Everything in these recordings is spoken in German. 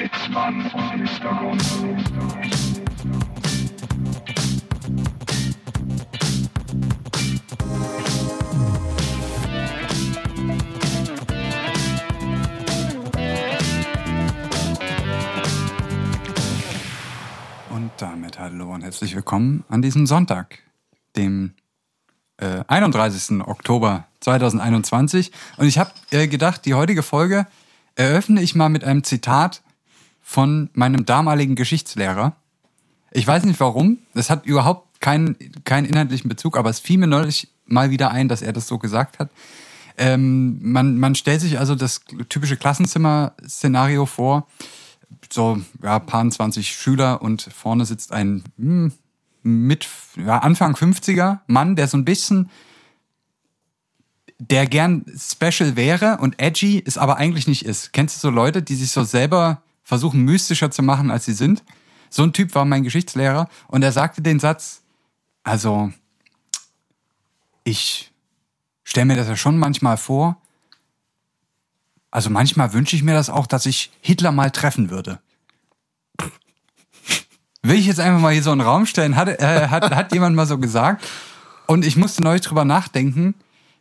Sitzmann vom Hintergrund. Und damit hallo und herzlich willkommen an diesem Sonntag, dem äh, 31. Oktober 2021. Und ich habe äh, gedacht, die heutige Folge eröffne ich mal mit einem Zitat von meinem damaligen Geschichtslehrer. Ich weiß nicht warum, es hat überhaupt keinen, keinen inhaltlichen Bezug, aber es fiel mir neulich mal wieder ein, dass er das so gesagt hat. Ähm, man, man stellt sich also das typische Klassenzimmer-Szenario vor. So, ja, paar 20 Schüler und vorne sitzt ein hm, mit ja, Anfang 50er Mann, der so ein bisschen, der gern special wäre und edgy, es aber eigentlich nicht ist. Kennst du so Leute, die sich so selber versuchen, mystischer zu machen, als sie sind? So ein Typ war mein Geschichtslehrer und er sagte den Satz, also, ich stelle mir das ja schon manchmal vor. Also manchmal wünsche ich mir das auch, dass ich Hitler mal treffen würde. Will ich jetzt einfach mal hier so einen Raum stellen? Hat, äh, hat, hat jemand mal so gesagt? Und ich musste neulich drüber nachdenken.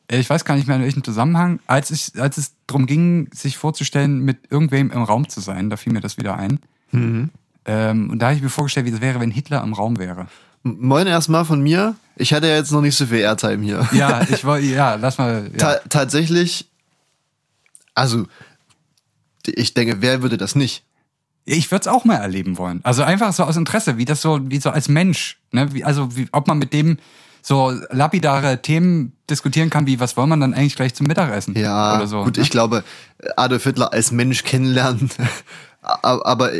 Äh, Ich weiß gar nicht mehr in welchem Zusammenhang, als, ich, als es darum ging, sich vorzustellen, mit irgendwem im Raum zu sein. Da fiel mir das wieder ein. Ähm, und da habe ich mir vorgestellt, wie das wäre, wenn Hitler im Raum wäre. Moin erstmal von mir. Ich hatte ja jetzt noch nicht so viel Airtime hier. Ja, ich wollte, ja, lass mal. Ja. Ta tatsächlich, also, ich denke, wer würde das nicht? Ich würde es auch mal erleben wollen. Also einfach so aus Interesse, wie das so, wie so als Mensch, ne? Wie, also wie, ob man mit dem so lapidare Themen diskutieren kann, wie was wollen man dann eigentlich gleich zum Mittagessen? Ja, oder so. gut, ne? ich glaube, Adolf Hitler als Mensch kennenlernen, aber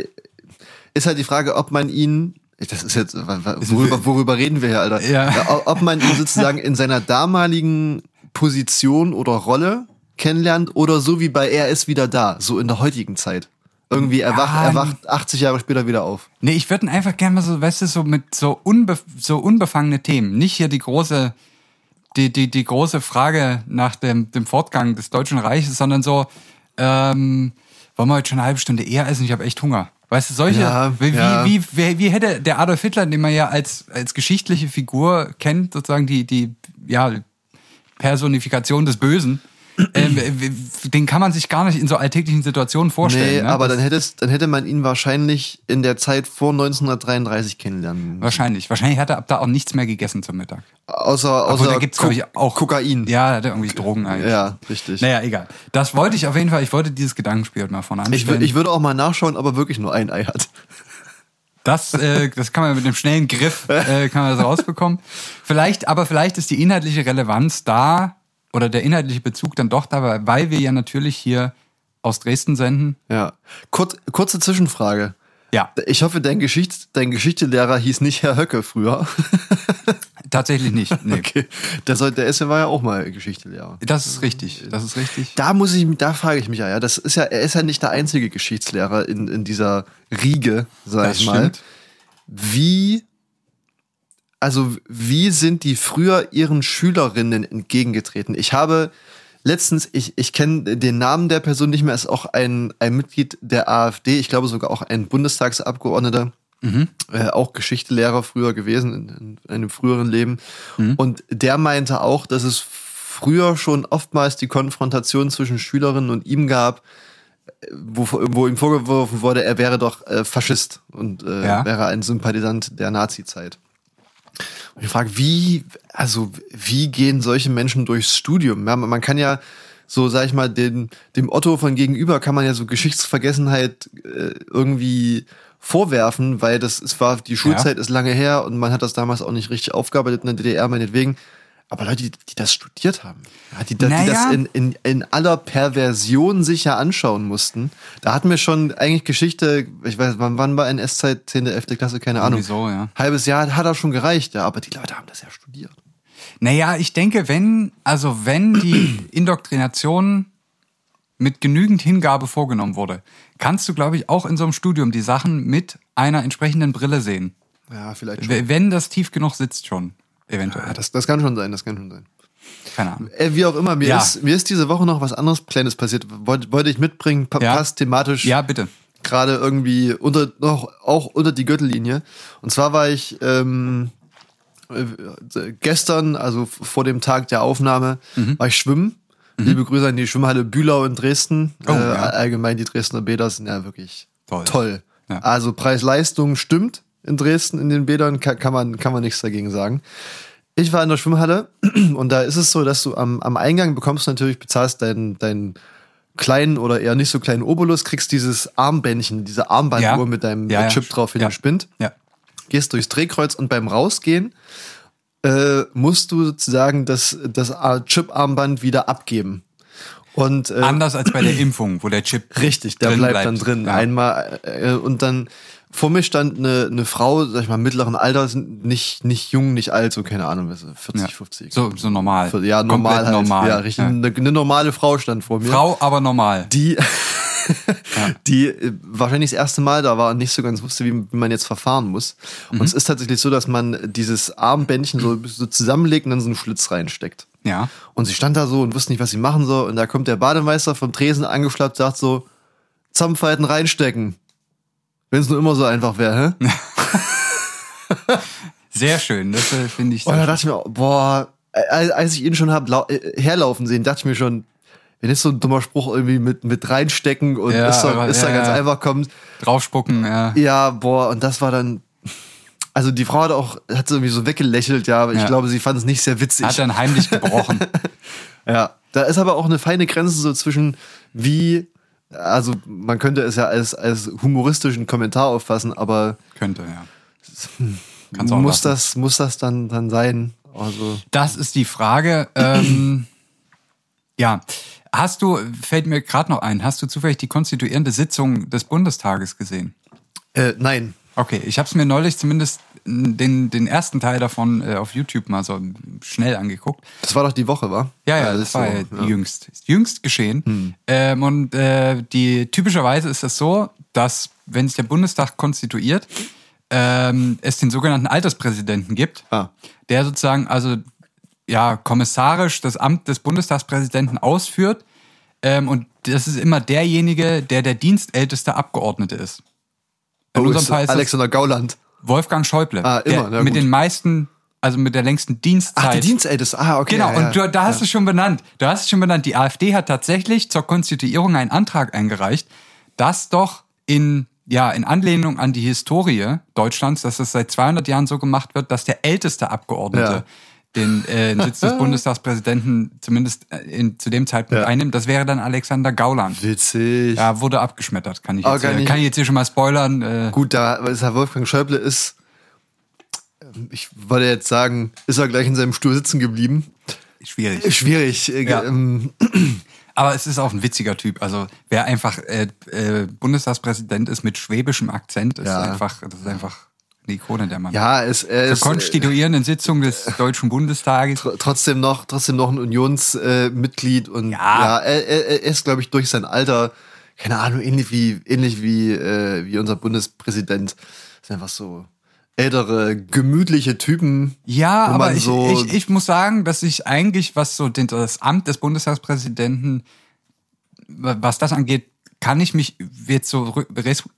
ist halt die Frage, ob man ihn, das ist jetzt, worüber, worüber reden wir hier, Alter? Ja. Ob man ihn sozusagen in seiner damaligen Position oder Rolle kennenlernt oder so wie bei Er ist wieder da, so in der heutigen Zeit. Irgendwie erwacht, Ja, erwacht 80 Jahre später wieder auf. Nee, ich würde einfach gerne mal so, weißt du, so mit so, unbe so unbefangene Themen. Nicht hier die große, die, die, die große Frage nach dem, dem Fortgang des Deutschen Reiches, sondern so, ähm, wollen wir heute schon eine halbe Stunde eher essen? Ich habe echt Hunger. Weißt du, solche, Ja, wie, ja. Wie, wie, wie hätte der Adolf Hitler, den man ja als, als geschichtliche Figur kennt, sozusagen die, die, ja, Personifikation des Bösen, ähm, den kann man sich gar nicht in so alltäglichen Situationen vorstellen. Nee, ne? aber dann, hättest, dann hätte man ihn wahrscheinlich in der Zeit vor 1933 kennenlernen. Wahrscheinlich. Wahrscheinlich hat er ab da auch nichts mehr gegessen zum Mittag. Außer, Obwohl, außer da gibt's, glaub ich, auch Kokain. Ja, er hat irgendwie Drogen eigentlich. Ja, richtig. Naja, egal. Das wollte ich auf jeden Fall, ich wollte dieses Gedankenspiel mal vorne Ich, anstellen. wür- ich würde auch mal nachschauen, ob er wirklich nur ein Ei hat. das, äh, das kann man mit einem schnellen Griff äh, kann man das rausbekommen. Vielleicht, aber vielleicht ist die inhaltliche Relevanz da oder der inhaltliche Bezug dann doch da, weil wir ja natürlich hier aus Dresden senden. Ja. Kurz, kurze Zwischenfrage. Ja, Ich hoffe, dein, Geschichts-, dein Geschichtslehrer hieß nicht Herr Höcke früher. tatsächlich nicht. Nee. Okay. Der, soll, der ist, ja- war ja auch mal Geschichtslehrer. Das ist richtig. Das ist richtig. Da muss ich, da frage ich mich ja, ja, das ist ja, er ist ja nicht der einzige Geschichtslehrer in, in dieser Riege, sag Das ich mal. stimmt. Wie, also wie sind die früher ihren Schülerinnen entgegengetreten? Ich habe letztens, ich, ich kenne den Namen der Person nicht mehr, ist auch ein, ein Mitglied der AfD, ich glaube sogar auch ein Bundestagsabgeordneter, äh, auch Geschichtelehrer früher gewesen in, in einem früheren Leben. Und der meinte auch, dass es früher schon oftmals die Konfrontation zwischen Schülerinnen und ihm gab, wo, wo ihm vorgeworfen wurde, er wäre doch äh, Faschist und äh, Ja. wäre ein Sympathisant der Nazi-Zeit. Und ich frage, wie, also wie gehen solche Menschen durchs Studium? Ja, man kann ja so, sag ich mal, den, dem Otto von gegenüber kann man ja so Geschichtsvergessenheit äh, irgendwie vorwerfen, weil das es war die Schulzeit ist lange her und man hat das damals auch nicht richtig aufgearbeitet in der DDR meinetwegen. Aber Leute, die, die das studiert haben, die, die Naja. das in, in, in aller Perversion sich ja anschauen mussten, da hatten wir schon eigentlich Geschichte, ich weiß, wann, wann war NS-Zeit, 10., 11. Klasse, keine Ahnung. Irgendwie so, ja. Halbes Jahr hat er schon gereicht, ja, aber die Leute haben das ja studiert. Naja, ich denke, wenn, also wenn die Indoktrination mit genügend Hingabe vorgenommen wurde, kannst du, glaube ich, auch in so einem Studium die Sachen mit einer entsprechenden Brille sehen. Ja, vielleicht W- Wenn das tief genug sitzt schon, eventuell. Ja, das, das kann schon sein, das kann schon sein. Keine Ahnung. Äh, wie auch immer, mir, Ja. ist, mir ist diese Woche noch was anderes Kleines passiert. Wollte, wollte ich mitbringen, pa Ja. passt thematisch Ja, bitte. gerade irgendwie unter noch auch unter die Gürtellinie. Und zwar war ich ähm, äh, gestern, also vor dem Tag der Aufnahme, Mhm. war ich schwimmen. Liebe Grüße an die Schwimmhalle Bühlau in Dresden. Oh, äh, ja. Allgemein die Dresdner Bäder sind ja wirklich Toll. toll. Also Preis-Leistung stimmt in Dresden in den Bädern, kann, kann, man, kann man nichts dagegen sagen. Ich war in der Schwimmhalle und da ist es so, dass du am, am Eingang bekommst natürlich, bezahlst deinen, deinen kleinen oder eher nicht so kleinen Obolus, kriegst dieses Armbändchen, diese Armbanduhr Ja. mit deinem Ja, ja. Chip drauf für Ja. den Spind Ja. gehst durchs Drehkreuz und beim Rausgehen äh, musst du sozusagen das, das Chip-Armband wieder abgeben. Und äh, Anders als bei der Impfung, wo der Chip richtig, der drin bleibt, dann drin. Ja. Einmal äh, und dann vor mir stand eine, eine Frau, sag ich mal, mittleren Alters, nicht, nicht jung, nicht alt, so keine Ahnung, was, 40, Ja. 50. So, so normal. ja, normal Komplett halt. normal. Ja, richtig. Ja. Eine, eine normale Frau stand vor mir. Frau, aber normal. die, die äh, wahrscheinlich das erste Mal da war und nicht so ganz wusste, wie, man jetzt verfahren muss. Mhm. Und es ist tatsächlich so, dass man dieses Armbändchen so, so zusammenlegt und dann so einen Schlitz reinsteckt. Ja. Und sie stand da so und wusste nicht, was sie machen soll. Und da kommt der Bademeister vom Tresen angeschlappt, sagt so, Zampfhalten reinstecken. Wenn es nur immer so einfach wäre, hä? Sehr schön. Das äh, finde ich. Und sehr da dachte ich mir, boah, als als ich ihn schon hab äh, herlaufen sehen, dachte ich mir schon, wenn jetzt so ein dummer Spruch irgendwie mit, mit reinstecken und Ja, ist, da, aber- ist da ja, ganz ja. einfach kommt. Draufspucken, ja. Ja, boah, und das war dann. Also die Frau hat auch, hat so irgendwie so weggelächelt, ja, aber ich glaube, sie fand es nicht sehr witzig. Hat dann heimlich gebrochen. Ja, da ist aber auch eine feine Grenze so zwischen wie, also man könnte es ja als, als humoristischen Kommentar auffassen, aber Könnte, ja. Kannst auch muss lassen. das, muss das dann, dann sein? Also, Das ist die Frage. Ähm, ja. Hast du, fällt mir gerade noch ein, hast du zufällig die konstituierende Sitzung des Bundestages gesehen? äh, nein. Okay, ich habe es mir neulich zumindest den, den ersten Teil davon äh, auf YouTube mal so schnell angeguckt. Das war doch die Woche, war? Ja, ja, das, ist war so, ja ja. Hm. jüngst. Ist jüngst geschehen. Ähm, und äh, die typischerweise ist es so, dass wenn sich der Bundestag konstituiert, ähm, es den sogenannten Alterspräsidenten gibt, Ah. der sozusagen also ja kommissarisch das Amt des Bundestagspräsidenten ausführt. Ähm, und das ist immer derjenige, der der dienstälteste Abgeordnete ist. In Oh, unserem Fall ist Alexander Gauland. Wolfgang Schäuble, Ah, immer, na mit den meisten, also mit der längsten Dienstzeit. Ach, die Dienstälteste. Ah, okay. Genau, ja, ja. und du, da hast du es schon benannt. Du hast es schon benannt. Die AfD hat tatsächlich zur Konstituierung einen Antrag eingereicht, dass doch in, ja, in Anlehnung an die Historie Deutschlands, dass das seit 200 Jahren so gemacht wird, dass der älteste Abgeordnete Ja. Den äh, Sitz des Bundestagspräsidenten zumindest äh, in, zu dem Zeitpunkt Ja. einnimmt. Das wäre dann Alexander Gauland. Witzig. Ja, wurde abgeschmettert, kann ich jetzt, kann äh, kann ich jetzt hier schon mal spoilern. Äh, Gut, da ist Herr Wolfgang Schäuble ist, ähm, ich wollte jetzt sagen, ist er gleich in seinem Stuhl sitzen geblieben. schwierig. Schwierig. äh, Ja. ähm, Aber es ist auch ein witziger Typ. Also wer einfach äh, äh, Bundestagspräsident ist mit schwäbischem Akzent, ist Ja. einfach, das ist einfach eine Ikone der Mann. ja, es, er Zur ist äh, konstituierenden Sitzung des Deutschen Bundestages. tr- trotzdem noch, trotzdem noch ein Unionsmitglied äh, und Ja. ja, er, er, er ist, glaube ich, durch sein Alter, keine Ahnung, ähnlich wie, ähnlich wie, äh, wie unser Bundespräsident. Ist einfach so ältere, gemütliche Typen. Ja, aber ich, so- ich, ich muss sagen, dass ich eigentlich, was so den, das Amt des Bundestagspräsidenten, was das angeht, kann ich mich jetzt so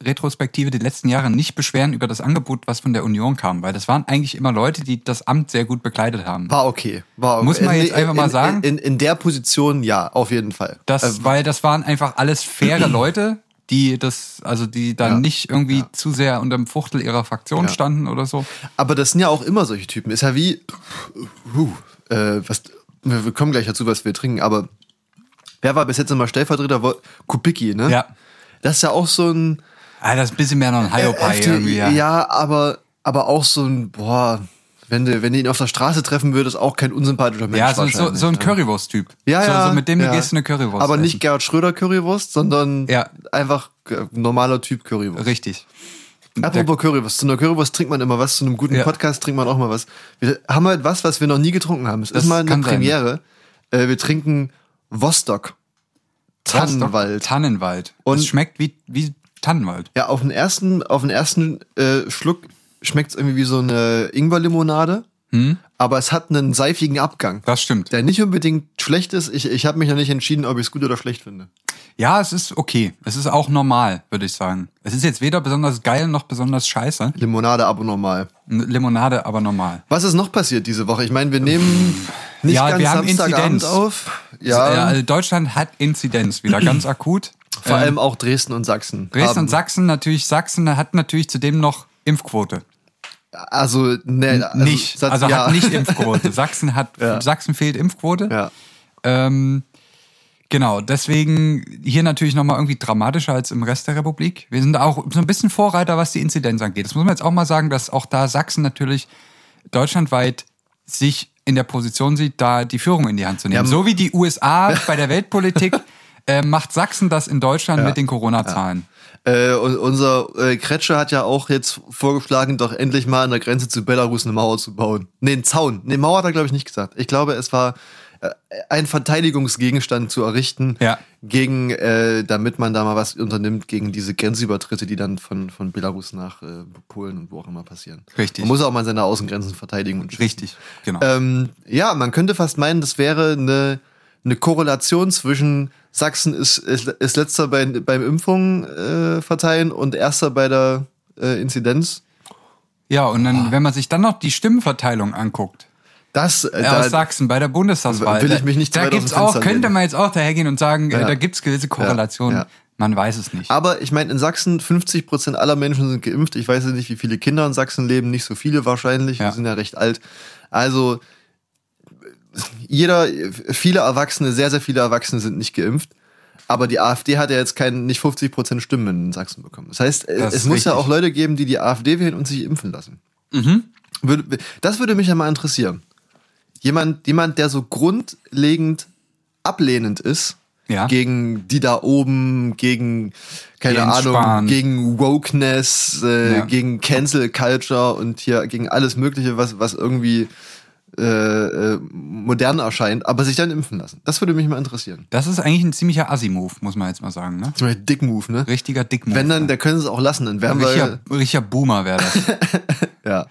retrospektive die letzten Jahre nicht beschweren über das Angebot, was von der Union kam, weil das waren eigentlich immer Leute, die das Amt sehr gut bekleidet haben. War okay. War Muss man in- jetzt einfach mal in, sagen? In, in, der Position, ja, auf jeden Fall. Das, Äh, weil das waren einfach alles faire Leute, die das, also die dann Ja. nicht irgendwie zu sehr unter dem Fuchtel ihrer Fraktion Ja. standen oder so. Aber das sind ja auch immer solche Typen. Ist ja wie, äh, was, wir kommen gleich dazu, was wir trinken, aber wer war bis jetzt immer Stellvertreter? Kubicki, ne? Ja. Das ist ja auch so ein, Ah, das ist ein bisschen mehr noch ein Hiopai FDP irgendwie, ja. ja, aber, aber auch so ein, boah, wenn du, wenn du ihn auf der Straße treffen würdest, auch kein unsympathischer Mensch. Ja, so, so, so ein ne? Currywurst-Typ. Ja, so, ja. so mit dem ja. gehst du eine Currywurst. Aber essen. nicht Gerhard Schröder Currywurst, sondern Ja. einfach äh, normaler Typ Currywurst. Richtig. Apropos Currywurst. Zu einer Currywurst trinkt man immer was, zu einem guten Ja. Podcast trinkt man auch mal was. Wir haben halt was, was wir noch nie getrunken haben. Es Das ist mal eine kann sein. Premiere. Äh, wir trinken Vostok. Tannenwald. Tannenwald. Und Und- es schmeckt wie, wie Tannenwald. Ja, auf den ersten, auf den ersten äh, Schluck schmeckt es irgendwie wie so eine Ingwerlimonade. Hm? Aber es hat einen seifigen Abgang, Das stimmt. der nicht unbedingt schlecht ist. Ich, ich habe mich noch nicht entschieden, ob ich es gut oder schlecht finde. Ja, es ist okay. Es ist auch normal, würde ich sagen. Es ist jetzt weder besonders geil noch besonders scheiße. Limonade aber normal. Limonade, aber normal. Was ist noch passiert diese Woche? Ich meine, wir nehmen nicht Ja, ganz wir haben Inzidenz. auf. Ja. Ja, also Deutschland hat Inzidenz wieder ganz akut. vor Ähm, allem auch Dresden und Sachsen. Dresden haben. und Sachsen natürlich. Sachsen hat natürlich zudem noch Impfquote. Also, ne, also, nicht. Satz- also ja. hat nicht Impfquote. Sachsen hat, Ja. Sachsen fehlt Impfquote. Ja. Ähm, genau, deswegen hier natürlich nochmal irgendwie dramatischer als im Rest der Republik. Wir sind auch so ein bisschen Vorreiter, was die Inzidenz angeht. Das muss man jetzt auch mal sagen, dass auch da Sachsen natürlich deutschlandweit sich in der Position sieht, da die Führung in die Hand zu nehmen. Ja, so wie die USA bei der Weltpolitik äh, macht Sachsen das in Deutschland Ja. mit den Corona-Zahlen. Äh, und unser äh, Kretscher hat ja auch jetzt vorgeschlagen, doch endlich mal an der Grenze zu Belarus eine Mauer zu bauen. Nee, einen Zaun. Nee, Mauer hat er, glaube ich, nicht gesagt. Ich glaube, es war äh, ein Verteidigungsgegenstand zu errichten, Ja. gegen, äh, damit man da mal was unternimmt gegen diese Grenzübertritte, die dann von, von Belarus nach äh, Polen und wo auch immer passieren. Richtig. Man muss auch mal seine Außengrenzen verteidigen und schützen. Richtig, genau. Ähm, ja, man könnte fast meinen, das wäre eine, eine Korrelation zwischen Sachsen ist, ist, ist letzter bei, beim Impfung äh, verteilen und erster bei der äh, Inzidenz. ja, und dann, wenn man sich dann noch die Stimmenverteilung anguckt, Das, äh, aus da, Sachsen bei der Bundestagswahl. Will ich mich nicht da aus gibt's auch, Fenster könnte man jetzt auch dahergehen und sagen, äh, Ja. da gibt's gewisse Korrelationen. ja. Man weiß es nicht. aber ich meine, in Sachsen 50 Prozent aller Menschen sind geimpft. Ich weiß ja nicht, wie viele Kinder in Sachsen leben. Nicht so viele wahrscheinlich. Ja. Wir sind ja recht alt. Also jeder, viele Erwachsene, sehr, sehr viele Erwachsene sind nicht geimpft. Aber die AfD hat ja jetzt kein, nicht 50 Prozent Stimmen in Sachsen bekommen. Das heißt, äh, Das es muss ja richtig. auch Leute geben, die die AfD wählen und sich impfen lassen. Würde, das würde mich ja mal interessieren. Jemand, jemand, der so grundlegend ablehnend ist Ja. gegen die da oben, gegen, keine Jens Ahnung, Spahn. gegen Wokeness, äh, Ja. gegen Cancel Culture und hier gegen alles Mögliche, was, was irgendwie äh, äh, modern erscheint, aber sich dann impfen lassen. Das würde mich mal interessieren. Das ist eigentlich ein ziemlicher Assi-Move, muss man jetzt mal sagen. Ne? Beispiel Dick-Move, ne? Richtiger Dick-Move. Wenn dann, da können sie es auch lassen, dann wären richtiger, wir, richtiger Boomer wäre das. ja,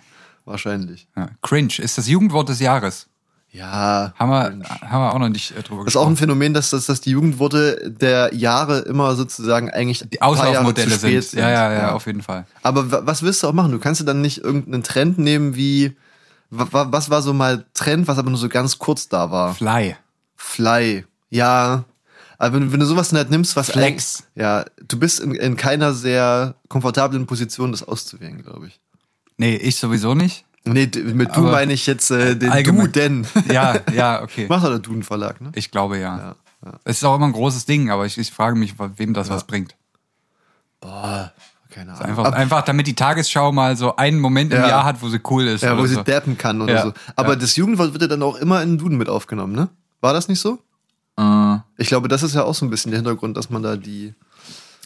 wahrscheinlich. ja. Cringe ist das Jugendwort des Jahres. Ja. Haben wir, haben wir auch noch nicht äh, drüber Das ist auch gesprochen. ein Phänomen, dass, dass, dass die Jugendworte der Jahre immer sozusagen eigentlich Die Auslaufmodelle spät sind. Ja, ja, ja, auf jeden Fall. Aber wa- was willst du auch machen? Du kannst ja dann nicht irgendeinen Trend nehmen wie, was war so mal Trend, was aber nur so ganz kurz da war? Fly. Fly. Ja. Aber wenn, wenn du sowas halt nimmst, was Flex. Ja, du bist in, in keiner sehr komfortablen Position, das auszuwählen, glaube ich. Nee, ich sowieso nicht. Nee, mit du meine ich jetzt äh, den allgemein- Du denn. Ja, ja, okay. Macht doch der Duden Verlag, ne? Ich glaube ja. Ja, ja. Es ist auch immer ein großes Ding, aber ich, ich frage mich, wem das was bringt. Boah, keine Ahnung. Einfach, einfach damit die Tagesschau mal so einen Moment im Ja. Jahr hat, wo sie cool ist. Ja, wo oder sie so. dappen kann oder Ja, so. Aber ja. das Jugendwort wird ja dann auch immer in den Duden mit aufgenommen, ne? War das nicht so? Äh, Ich glaube, das ist ja auch so ein bisschen der Hintergrund, dass man da die,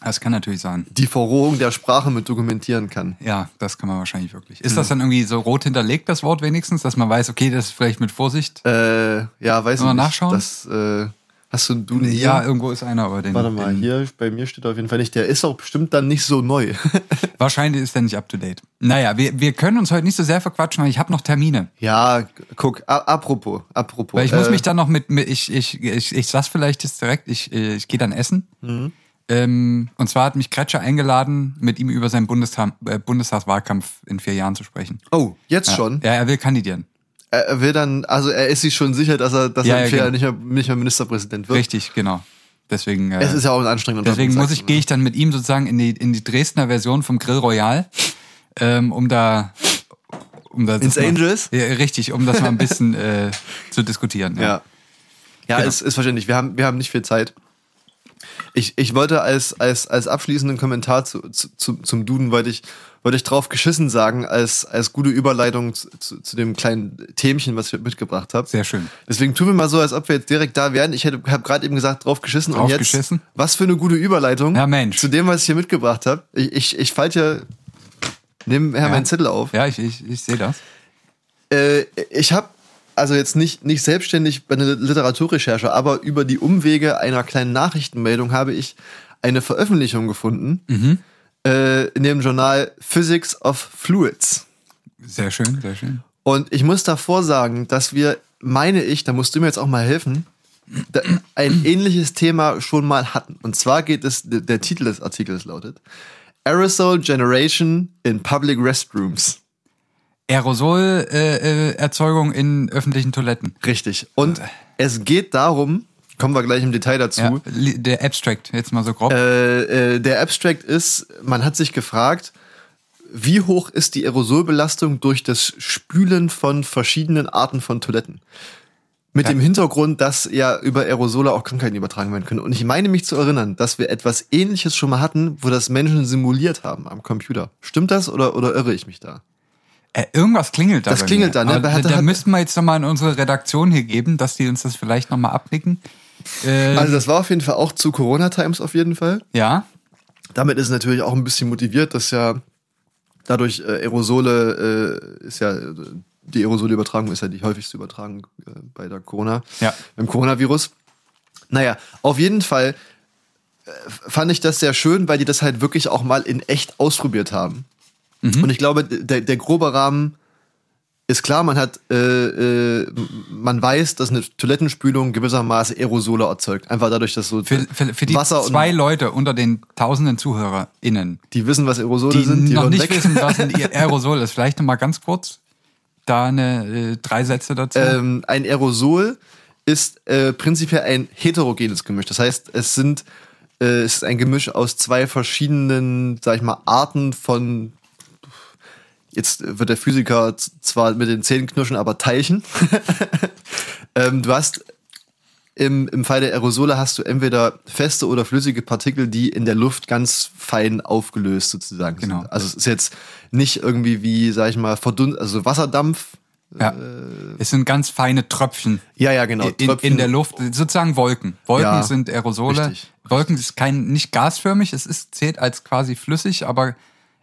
das kann natürlich sein. die Verrohung der Sprache mit dokumentieren kann. Ja, das kann man wahrscheinlich wirklich. Ist das dann irgendwie so rot hinterlegt, das Wort wenigstens, dass man weiß, okay, das ist vielleicht mit Vorsicht? Äh, ja, weiß ich nicht. nachschauen? Das, äh, hast du einen ja, irgendwo ist einer, aber den. Warte mal, den, hier bei mir steht auf jeden Fall nicht. Der ist auch bestimmt dann nicht so neu. Wahrscheinlich ist der nicht up to date. Naja, wir, wir können uns heute nicht so sehr verquatschen, weil ich habe noch Termine. ja, guck, apropos, apropos. Weil ich muss äh, mich dann noch mit, mit ich, ich, ich, ich sag's vielleicht jetzt direkt, ich, äh, ich gehe dann essen. Mhm. Ähm, und zwar hat mich Kretscher eingeladen, mit ihm über seinen Bundestag, äh, Bundestagswahlkampf in vier Jahren zu sprechen. Oh, jetzt Ja. schon. Ja, er will kandidieren. Er will dann, also er ist sich schon sicher, dass er, dass Ja, er ja, genau. Nicht mehr, nicht mehr Ministerpräsident wird. Richtig, genau. Deswegen, äh, Es ist ja auch ein anstrengender deswegen muss ich, gehe ne? ich dann mit ihm sozusagen in die, in die Dresdner Version vom Grill Royal, ähm, um da, um da Ins mal- Angels? Ja, richtig, um das mal ein bisschen äh, zu diskutieren. Ja. Ja, Genau. ist, ist verständlich. Wir haben, wir haben nicht viel Zeit. Ich, ich wollte als, als, als abschließenden Kommentar zu, zu, zu, zum Duden, wollte ich, wollte ich drauf geschissen sagen, als, als gute Überleitung zu, zu, zu dem kleinen Themchen, was ich mitgebracht habe. Sehr schön. Deswegen tun wir mal so, als ob wir jetzt direkt da wären. Ich habe gerade eben gesagt, drauf geschissen. Drauf und jetzt, geschissen? was für eine gute Überleitung Ja, Mensch. zu dem, was ich hier mitgebracht habe. Ich, ich, ich falte hier nebenher Ja. meinen Zettel auf. Ja, ich, ich, ich sehe das. Äh, ich habe also jetzt nicht, nicht selbstständig bei einer Literaturrecherche, aber über die Umwege einer kleinen Nachrichtenmeldung habe ich eine Veröffentlichung gefunden Mhm. äh, in dem Journal Physics of Fluids. Sehr schön, sehr schön. Und ich muss davor sagen, dass wir, meine ich, da musst du mir jetzt auch mal helfen, ein ähnliches Thema schon mal hatten. Und zwar geht es, der Titel des Artikels lautet Aerosol Generation in Public Restrooms. Aerosolerzeugung äh, in öffentlichen Toiletten. Richtig. Und es geht darum, kommen wir gleich im Detail dazu. Ja, der Abstract, jetzt mal so grob. Äh, äh, der Abstract ist, man hat sich gefragt, wie hoch ist die Aerosolbelastung durch das Spülen von verschiedenen Arten von Toiletten? Mit Ja. dem Hintergrund, dass ja über Aerosole auch Krankheiten übertragen werden können. Und ich meine mich zu erinnern, dass wir etwas ähnliches schon mal hatten, wo das Menschen simuliert haben am Computer. Stimmt das oder, oder irre ich mich da? Äh, irgendwas klingelt da. Das klingelt mir. da, ne? Hat- da hat- müssten wir jetzt nochmal in unsere Redaktion hier geben, dass die uns das vielleicht nochmal abnicken. Äh, Also das war auf jeden Fall auch zu Corona-Times auf jeden Fall. ja, damit ist es natürlich auch ein bisschen motiviert, dass ja dadurch äh, Aerosole äh, ist ja die Aerosolübertragung ist ja die häufigste Übertragung äh, bei der Corona, Ja. beim Coronavirus. Naja, auf jeden Fall äh, fand ich das sehr schön, weil die das halt wirklich auch mal in echt ausprobiert haben. Und ich glaube, der, der grobe Rahmen ist klar, man hat, äh, äh, man weiß, dass eine Toilettenspülung gewissermaßen Aerosole erzeugt. Einfach dadurch, dass so für, für, für die Wasser und zwei Leute unter den tausenden ZuhörerInnen, die wissen, was Aerosole die, sind, die noch nicht weg. wissen, was ein Aerosol ist. Vielleicht nochmal ganz kurz da eine äh, drei Sätze dazu. ähm, ein Aerosol ist äh, prinzipiell ein heterogenes Gemisch. Das heißt, es sind äh, es ist ein Gemisch aus zwei verschiedenen, sag ich mal, Arten von jetzt wird der Physiker zwar mit den Zähnen knirschen, aber Teilchen. ähm, du hast im, im Fall der Aerosole hast du entweder feste oder flüssige Partikel, die in der Luft ganz fein aufgelöst sozusagen Genau. sind. Also es ist jetzt nicht irgendwie wie, sag ich mal, verdunst, also Wasserdampf. ja. es sind ganz feine Tröpfchen Ja, ja, genau. in, in der Luft, sozusagen Wolken. Wolken Ja, sind Aerosole. richtig, Wolken ist kein nicht gasförmig, es ist zählt als quasi flüssig, aber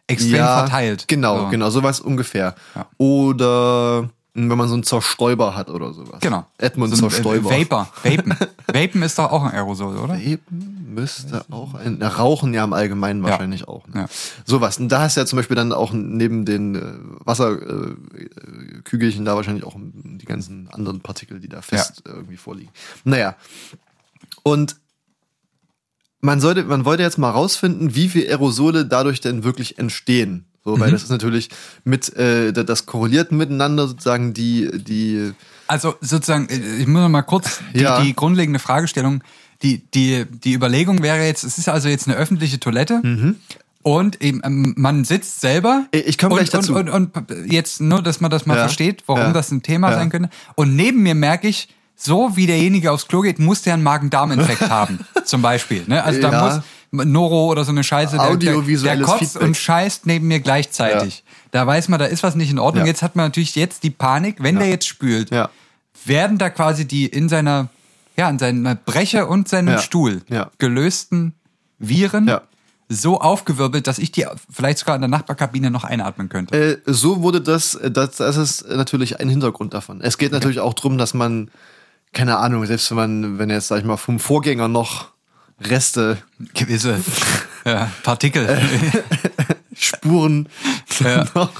extrem verteilt. Genau, So. genau, sowas ungefähr. Ja. Oder mh, wenn man so einen Zerstäuber hat oder sowas. Genau. Edmund So ein, Zerstäuber. Äh, Vapor. Vapen. Vapen ist doch auch ein Aerosol, oder? Vapen müsste auch ein na, Rauchen ja im Allgemeinen wahrscheinlich auch. Ne? Ja. Sowas. Und da hast du ja zum Beispiel dann auch neben den äh, Wasserkügelchen äh, da wahrscheinlich auch die ganzen anderen Partikel, die da fest äh, irgendwie vorliegen. Naja. Und man sollte, man wollte jetzt mal rausfinden, wie viel Aerosole dadurch denn wirklich entstehen. So, Mhm. weil das ist natürlich mit, äh, da- das korreliert miteinander sozusagen die, die, Also sozusagen, äh, ich muss noch mal kurz die, Ja. die grundlegende Fragestellung, die, die, die Überlegung wäre jetzt, es ist also jetzt eine öffentliche Toilette und eben, ähm, man sitzt selber. Ich- ich komm und, gleich dazu. Und, und, und jetzt nur, dass man das mal Ja. versteht, warum Ja. das ein Thema sein könnte. Und neben mir merke ich, so wie derjenige aufs Klo geht, muss der einen Magen-Darm-Infekt haben, zum Beispiel. Ne? Also da Ja. muss Noro oder so eine Scheiße, der, der, kotzt Feedback. und scheißt neben mir gleichzeitig. Da weiß man, da ist was nicht in Ordnung. Ja. Jetzt hat man natürlich jetzt die Panik, wenn der jetzt spült, ja. werden da quasi die in seiner, ja, in seiner Breche und seinem Ja. Stuhl Ja. gelösten Viren Ja. so aufgewirbelt, dass ich die vielleicht sogar in der Nachbarkabine noch einatmen könnte. Äh, so wurde das, äh, das, das ist natürlich ein Hintergrund davon. Es geht natürlich auch drum, dass man, keine Ahnung, selbst wenn man, wenn jetzt, sag ich mal, vom Vorgänger noch Reste, Gewisse ja, Partikel. Spuren Ja. noch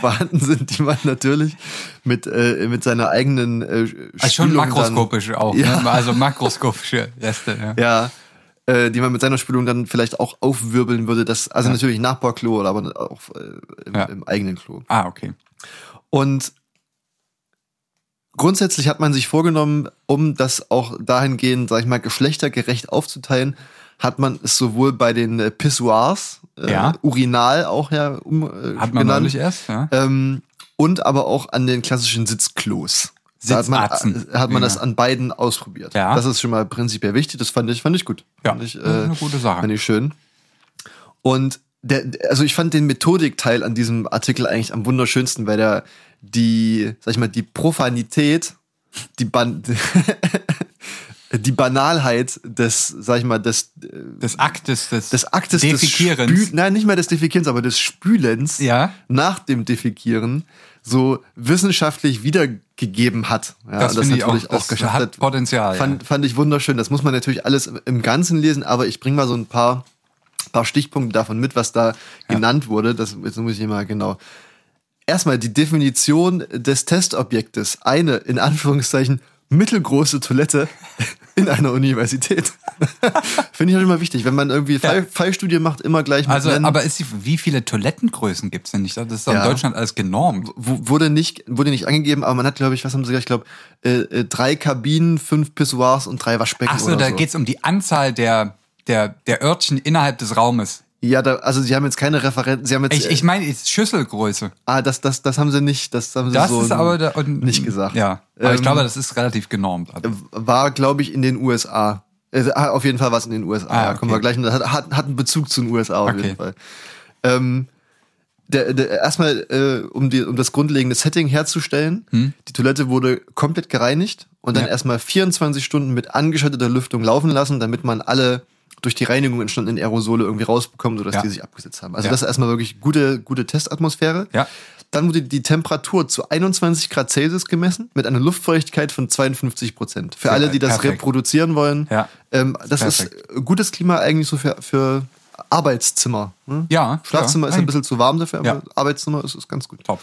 vorhanden sind, die man natürlich mit, äh, mit seiner eigenen äh, also schon Spülung makroskopisch auch. Ja. Ne? Also makroskopische Reste. Ja. Dann, ja, äh, die man mit seiner Spülung dann vielleicht auch aufwirbeln würde. Das, also natürlich Nachbarklo, aber auch äh, im, Ja. im eigenen Klo. Ah, okay. Und grundsätzlich hat man sich vorgenommen, um das auch dahingehend, sag ich mal, geschlechtergerecht aufzuteilen, hat man es sowohl bei den äh, Pissoirs, äh, Ja. Urinal auch ja um, äh, Hat man genannt, erst, ja. ähm, und aber auch an den klassischen Sitzklos. Da hat man, äh, hat man das Ja. an beiden ausprobiert. Ja. Das ist schon mal prinzipiell wichtig. Das fand ich, fand ich gut. Ja, fand ich, das ist eine gute Sache. Fand ich schön. Und der, also ich fand den Methodikteil an diesem Artikel eigentlich am wunderschönsten, weil der die, sag ich mal, die Profanität, die Ban die Banalheit des, sag ich mal, des, äh, Des Aktes des, des Aktes Defekierens. des nein, nicht mehr des Defekierens, aber des Spülens Ja. nach dem Defekieren so wissenschaftlich wiedergegeben hat. Ja, Das und finde ich auch, natürlich das geschafft hat Potenzial, Fand, fand ich wunderschön. Das muss man natürlich alles im- Ganzen lesen, aber ich bringe mal so ein paar, paar Stichpunkte davon mit, was da genannt wurde. Das, jetzt muss ich mal genau. Erstmal die Definition des Testobjektes. Eine, in Anführungszeichen, mittelgroße Toilette in einer Universität. Finde ich halt immer wichtig, wenn man irgendwie Fall, Fallstudie macht, immer gleich mit Also, nennen. aber ist die, wie viele Toilettengrößen gibt's denn nicht? Das ist doch Ja. in Deutschland alles genormt. W- wurde nicht, wurde nicht angegeben, aber man hat, glaube ich, was haben sie gesagt? Ich glaube, äh, äh, drei Kabinen, fünf Pissoirs und drei Waschbecken. Ach so, oder da so. geht's um die Anzahl der, der, der Örtchen innerhalb des Raumes. Ja, da, also sie haben jetzt keine Referenzen. Sie haben jetzt, Ich, ich meine, Schüsselgröße. ah, das, das, das haben sie nicht, das haben sie Das so ist aber da, und, nicht gesagt. Ja, aber ich Ähm, glaube, das ist relativ genormt. Also, war, glaube ich, in den USA. Äh, ah, auf jeden Fall war es in den USA. Ah, ja, okay. kommen wir gleich. Das hat, hat, hat einen Bezug zu den USA auf Okay. jeden Fall. Ähm, der, der, erstmal, äh, um, die, um das grundlegende Setting herzustellen, die Toilette wurde komplett gereinigt und dann Hm? Ja. erstmal 24 Stunden mit angeschalteter Lüftung laufen lassen, damit man alle durch die Reinigung entstandenen Aerosole irgendwie rausbekommt, sodass Ja. die sich abgesetzt haben. Also Ja. das ist erstmal wirklich gute, gute Testatmosphäre. Ja. Dann wurde die Temperatur zu 21 Grad Celsius gemessen mit einer Luftfeuchtigkeit von 52 Prozent. Für alle, die das perfekt. reproduzieren wollen. Ja. Ähm, das Perfekt. ist gutes Klima eigentlich so für, für Arbeitszimmer. Ne? Ja, Schlafzimmer ist ein bisschen zu warm dafür, aber. Arbeitszimmer ist, ist ganz gut. top.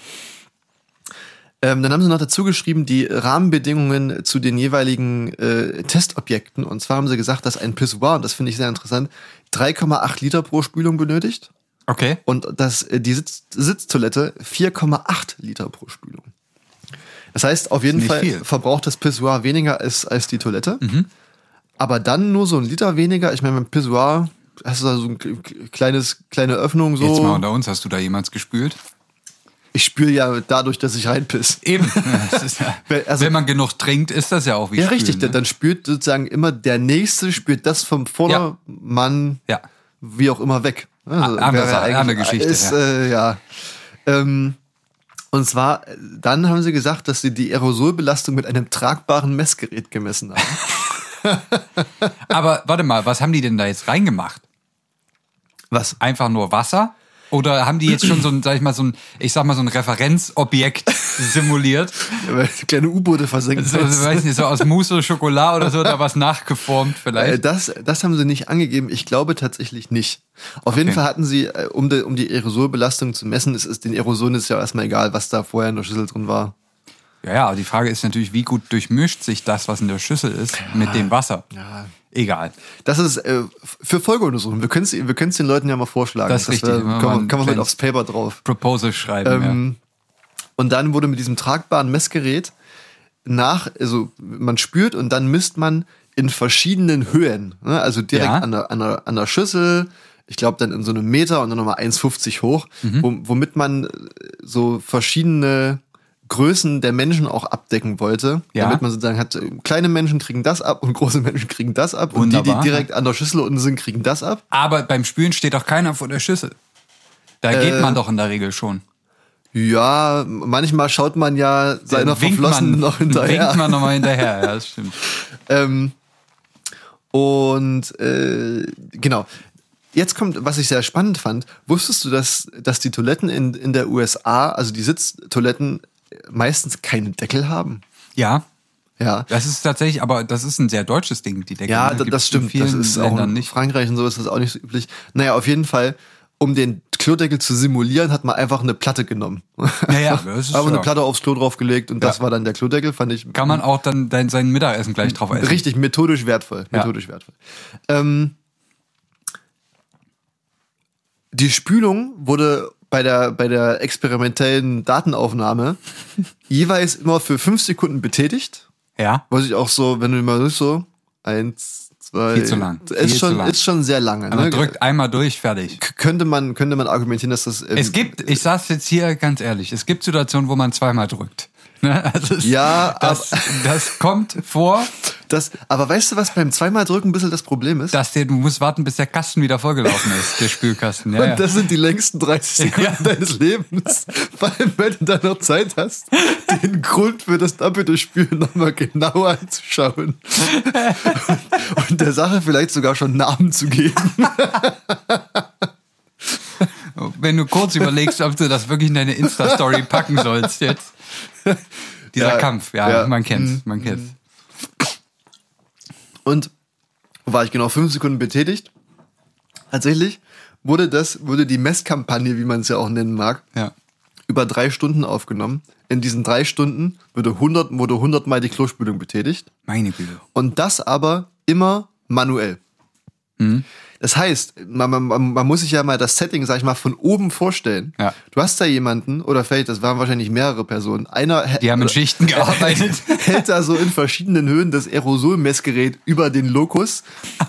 Ähm, dann haben sie noch dazu geschrieben, die Rahmenbedingungen zu den jeweiligen äh, Testobjekten. Und zwar haben sie gesagt, dass ein Pissoir, und das finde ich sehr interessant, 3,8 Liter pro Spülung benötigt. Okay. Und dass äh, die Sitz Sitztoilette 4,8 Liter pro Spülung. Das heißt, auf jeden Fall viel. Mhm. verbraucht das Pissoir weniger als, als die Toilette. Aber dann nur so ein Liter weniger. Ich meine, beim Pissoir hast du da so ein kleines, kleine Öffnung Jetzt mal so. unter uns, hast du da jemals gespült? Ich spüre ja dadurch, dass ich reinpiss. Eben. Ja, Weil, also- wenn man genug trinkt, ist das ja auch wie Ja, Spülen, richtig. Ne? Dann spürt sozusagen immer der Nächste, spürt das vom Vordermann, Ja. wie auch immer, weg. Also, andere andere Geschichte, Ist, ja. Äh, ja. Ähm, und zwar, dann haben sie gesagt, dass sie die Aerosolbelastung mit einem tragbaren Messgerät gemessen haben. Aber warte mal, was haben die denn da jetzt reingemacht? Was? Einfach nur Wasser? Oder haben die jetzt schon so ein, sag ich mal, so ein, ich sag mal, so ein Referenzobjekt simuliert? Weil Kleine U-Boote versenken. So, so, weiß nicht, so aus Mousse oder Schokolade oder so, da was nachgeformt Äh, vielleicht. Das, das haben sie nicht angegeben. Ich glaube tatsächlich nicht. Auf jeden Okay. Fall hatten sie, äh, um, die, um die Aerosolbelastung zu messen, ist, ist den Aerosolen ist ja erstmal egal, was da vorher in der Schüssel drin war. Ja, ja, aber die Frage ist natürlich, wie gut durchmischt sich das, was in der Schüssel ist, mit dem Wasser? Ja. Egal. Das ist äh, für Folgeuntersuchungen. Wir können es wir können's den Leuten ja mal vorschlagen. Das ist richtig. wir- Kann man, kann man mit kleines- aufs Paper drauf. Proposal schreiben, Ähm, Und dann wurde mit diesem tragbaren Messgerät nach, also man spürt und dann misst man in verschiedenen Höhen. Ne? Also direkt Ja. an, der, an, der, an der Schüssel, ich glaube dann in so einem Meter und dann nochmal 1,50 hoch, Mhm. wo, womit man so verschiedene Größen der Menschen auch abdecken wollte. Ja. Damit man sozusagen hat, äh, kleine Menschen kriegen das ab und große Menschen kriegen das ab. Und die, die Wunderbar. direkt an der Schüssel unten sind, kriegen das ab. Aber beim Spülen steht doch keiner vor der Schüssel. Da geht Äh, man doch in der Regel schon. Ja, manchmal schaut man ja seiner Verflossenen noch hinterher. Winkt man nochmal hinterher, ja, das stimmt. Ähm, und äh, genau. Jetzt kommt, was ich sehr spannend fand. Wusstest du, dass, dass die Toiletten in, in der USA, also die Sitztoiletten, meistens keinen Deckel haben? Ja, Ja. das ist tatsächlich, aber das ist ein sehr deutsches Ding, die Decke. Ja, ne? da- das stimmt. Das ist auch in nicht. Frankreich und so ist das auch nicht so üblich. Naja, auf jeden Fall, um den Klodeckel zu simulieren, hat man einfach eine Platte genommen. Ja, ja, das ist Aber eine ja. Platte aufs Klo draufgelegt und das Ja. war dann der Klodeckel, fand ich. Kann man auch dann dein, sein Mittagessen gleich drauf essen. Richtig, methodisch wertvoll. Ja. Methodisch wertvoll. Ähm, die Spülung wurde bei der, bei der experimentellen Datenaufnahme jeweils immer für fünf Sekunden betätigt. Ja. Was ich auch so, wenn du mal so, eins, zwei. Viel zu lang. Ist, Viel schon, zu lang. ist schon sehr lange. Aber Ne? drückt einmal durch, fertig. K- Könnte man, könnte man argumentieren, dass das. ähm, Es gibt, ich sag's jetzt hier ganz ehrlich, es gibt Situationen, wo man zweimal drückt. Ne? Also Ja, das, das kommt vor, Das, aber weißt du, was beim zweimal drücken ein bisschen das Problem ist? dass der, du musst warten, bis der Kasten wieder vollgelaufen ist, der Spülkasten. Ja, ja. Und das sind die längsten 30 Sekunden Ja. deines Lebens. Vor allem, wenn du dann noch Zeit hast, den Grund für das doppelte Spülen nochmal genauer anzuschauen. Und, und der Sache vielleicht sogar schon Namen zu geben. Wenn du kurz überlegst, ob du das wirklich in deine Insta-Story packen sollst jetzt. Dieser Ja, Kampf, ja, ja. Mhm. man kennt's, man kennt's. Und war ich genau fünf Sekunden betätigt? Tatsächlich wurde das, wurde die Messkampagne, wie man es ja auch nennen mag, Ja. über drei Stunden aufgenommen. In diesen drei Stunden wurde 100, wurde 100 Mal die Klospülung betätigt. Meine Güte. Und das aber immer manuell. Mhm. Das heißt, man, man, man muss sich ja mal das Setting, sag ich mal, von oben vorstellen. Ja. Du hast da jemanden, oder vielleicht, das waren wahrscheinlich mehrere Personen, einer Die haben in Schichten gearbeitet. hält da so in verschiedenen Höhen das Aerosolmessgerät über den Lokus.